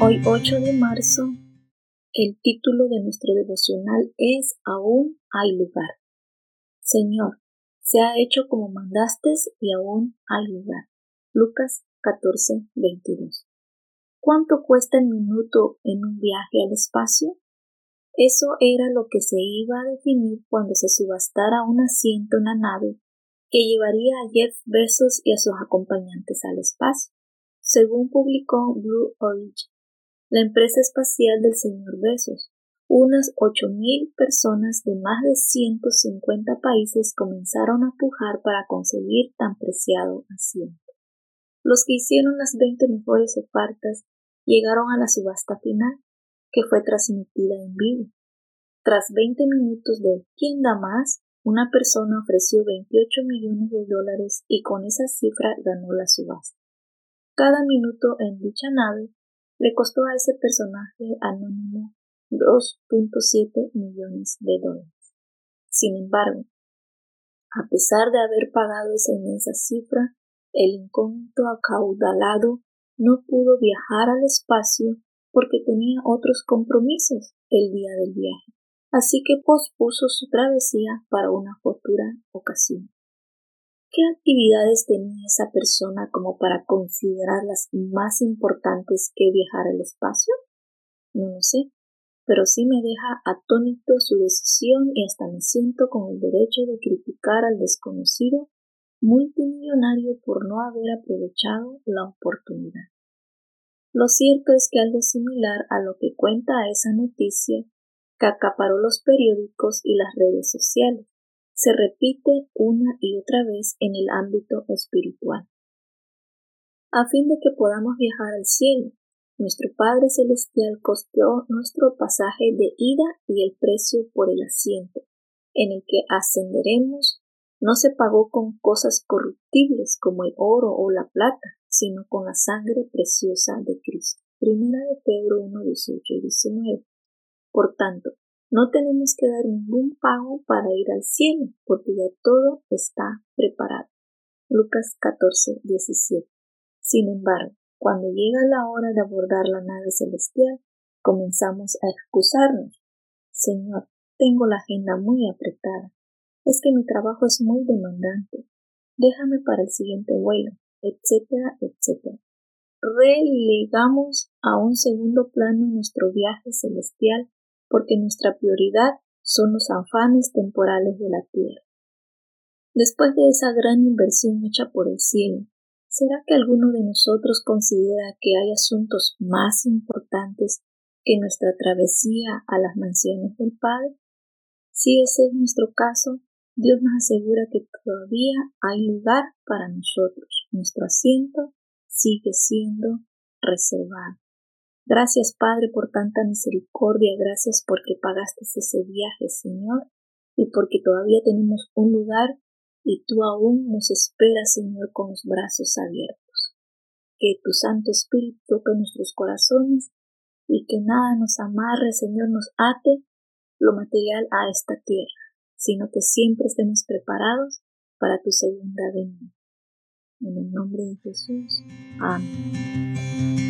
Hoy 8 de marzo, el título de nuestro devocional es Aún hay lugar. Señor, se ha hecho como mandaste y aún hay lugar. Lucas 14, 22. ¿Cuánto cuesta el minuto en un viaje al espacio? Eso era lo que se iba a definir cuando se subastara un asiento en la nave que llevaría a Jeff Bezos y a sus acompañantes al espacio, según publicó Blue Origin la empresa espacial del señor Besos. Unas 8.000 personas de más de 150 países comenzaron a pujar para conseguir tan preciado asiento. Los que hicieron las 20 mejores ofertas llegaron a la subasta final, que fue transmitida en vivo. Tras 20 minutos de ¿Quién da más? una persona ofreció 28 millones de dólares y con esa cifra ganó la subasta. Cada minuto en dicha nave le costó a ese personaje anónimo 2.7 millones de dólares. Sin embargo, a pesar de haber pagado esa inmensa cifra, el incógnito acaudalado no pudo viajar al espacio porque tenía otros compromisos el día del viaje, así que pospuso su travesía para una futura ocasión. ¿Qué actividades tenía esa persona como para considerarlas más importantes que viajar al espacio? No lo sé, pero sí me deja atónito su decisión y hasta me siento con el derecho de criticar al desconocido multimillonario por no haber aprovechado la oportunidad. Lo cierto es que algo similar a lo que cuenta esa noticia que acaparó los periódicos y las redes sociales se repite una y otra vez en el ámbito espiritual. A fin de que podamos viajar al cielo, nuestro Padre Celestial costeó nuestro pasaje de ida y el precio por el asiento, en el que ascenderemos, no se pagó con cosas corruptibles como el oro o la plata, sino con la sangre preciosa de Cristo. Primera de Pedro 1, 18 y 19. Por tanto, no tenemos que dar ningún pago para ir al cielo, porque ya todo está preparado. Lucas 14, 17. Sin embargo, cuando llega la hora de abordar la nave celestial, comenzamos a excusarnos. Señor, tengo la agenda muy apretada. Es que mi trabajo es muy demandante. Déjame para el siguiente vuelo, etcétera, etcétera. Relegamos a un segundo plano nuestro viaje celestial porque nuestra prioridad son los afanes temporales de la tierra. Después de esa gran inversión hecha por el cielo, ¿será que alguno de nosotros considera que hay asuntos más importantes que nuestra travesía a las mansiones del Padre? Si ese es nuestro caso, Dios nos asegura que todavía hay lugar para nosotros. Nuestro asiento sigue siendo reservado. Gracias, Padre, por tanta misericordia, gracias porque pagaste ese viaje, Señor, y porque todavía tenemos un lugar y tú aún nos esperas, Señor, con los brazos abiertos. Que tu Santo Espíritu toque nuestros corazones y que nada nos amarre, Señor, nos ate lo material a esta tierra, sino que siempre estemos preparados para tu segunda venida. En el nombre de Jesús. Amén.